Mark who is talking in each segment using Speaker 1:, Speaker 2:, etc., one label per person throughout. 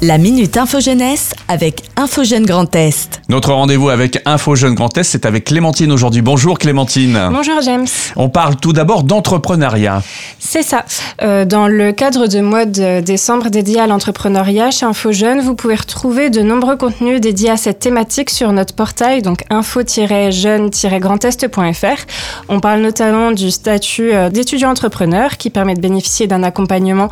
Speaker 1: La Minute Info Jeunesse avec Info Jeune Grand Est.
Speaker 2: Notre rendez-vous avec Info Jeune Grand Est, c'est avec Clémentine aujourd'hui. Bonjour Clémentine.
Speaker 3: Bonjour James.
Speaker 2: On parle tout d'abord d'entrepreneuriat.
Speaker 3: C'est ça. Euh, dans le cadre de mois de décembre dédié à l'entrepreneuriat chez Info Jeune, vous pouvez retrouver de nombreux contenus dédiés à cette thématique sur notre portail, donc info-jeune-grandest.fr. On parle notamment du statut euh, d'étudiant entrepreneur qui permet de bénéficier d'un accompagnement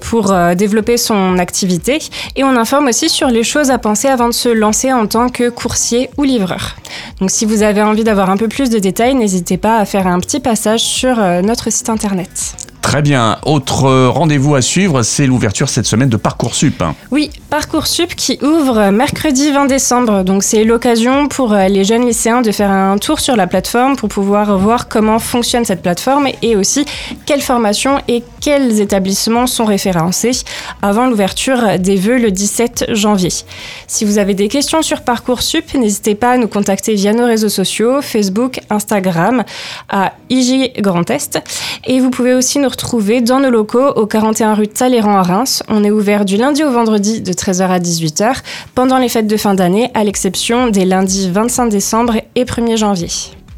Speaker 3: pour euh, développer son activité et on informe aussi sur les choses à penser avant de se lancer en tant que coursier ou livreur. Donc si vous avez envie d'avoir un peu plus de détails, n'hésitez pas à faire un petit passage sur euh, notre site internet.
Speaker 2: Très bien. Autre rendez-vous à suivre, c'est l'ouverture cette semaine de Parcoursup.
Speaker 3: Oui, Parcoursup qui ouvre mercredi 20 décembre. Donc c'est l'occasion pour euh, les jeunes lycéens de faire un tour sur la plateforme pour pouvoir voir comment fonctionne cette plateforme et aussi quelles formations et quels établissements sont référencés avant l'ouverture des vœux le 17 janvier. Si vous avez des questions sur Parcoursup, n'hésitez pas à nous contacter via nos réseaux sociaux, Facebook, Instagram, à IG Grand Est. Et vous pouvez aussi nous retrouver dans nos locaux au 41 rue Talleyrand à Reims. On est ouvert du lundi au vendredi de 13h à 18h pendant les fêtes de fin d'année, à l'exception des lundis 25 décembre et 1er janvier.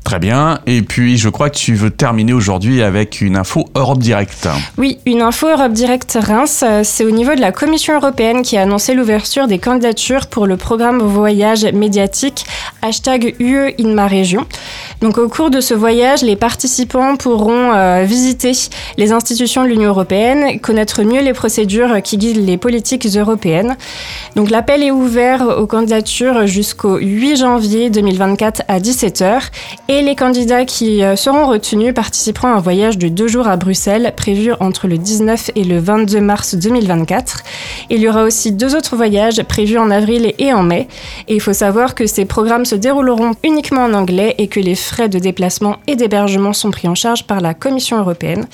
Speaker 2: Très bien. Et puis, je crois que tu veux terminer aujourd'hui avec une info Europe Direct.
Speaker 3: Oui, une info Europe Direct Reims. C'est au niveau de la Commission européenne qui a annoncé l'ouverture des candidatures pour le programme voyage médiatique hashtag UE in ma région. Donc au cours de ce voyage, les participants pourront euh, visiter les institutions de l'Union européenne, connaître mieux les procédures qui guident les politiques européennes. Donc l'appel est ouvert aux candidatures jusqu'au 8 janvier 2024 à 17h et les candidats qui euh, seront retenus participeront à un voyage de deux jours à Bruxelles prévu entre le 19 et le 22 mars 2024. Il y aura aussi deux autres voyages prévus en avril et en mai. Et il faut savoir que ces programmes se dérouleront uniquement en anglais et que les frais de déplacement et d'hébergement sont pris en charge par la Commission européenne.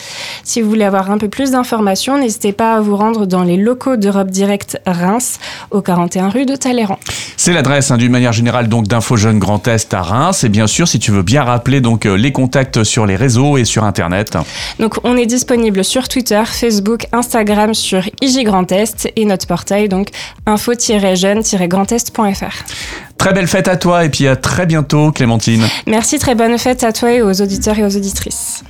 Speaker 3: Si vous voulez avoir un peu plus d'informations, n'hésitez pas à vous rendre dans les locaux d'Europe Direct Reims, au 41 rue de Talleyrand.
Speaker 2: C'est l'adresse hein, d'une manière générale donc d'Info Jeune Grand Est à Reims. Et bien sûr, si tu veux bien rappeler donc euh, les contacts sur les réseaux et sur Internet.
Speaker 3: Donc on est disponible sur Twitter, Facebook, Instagram, sur IG Grand Est et notre portail donc info-jeune-grandest.fr.
Speaker 2: Très belle fête à toi et puis à très bientôt Clémentine.
Speaker 3: Merci, très bonne fête à toi et aux auditeurs et aux auditrices.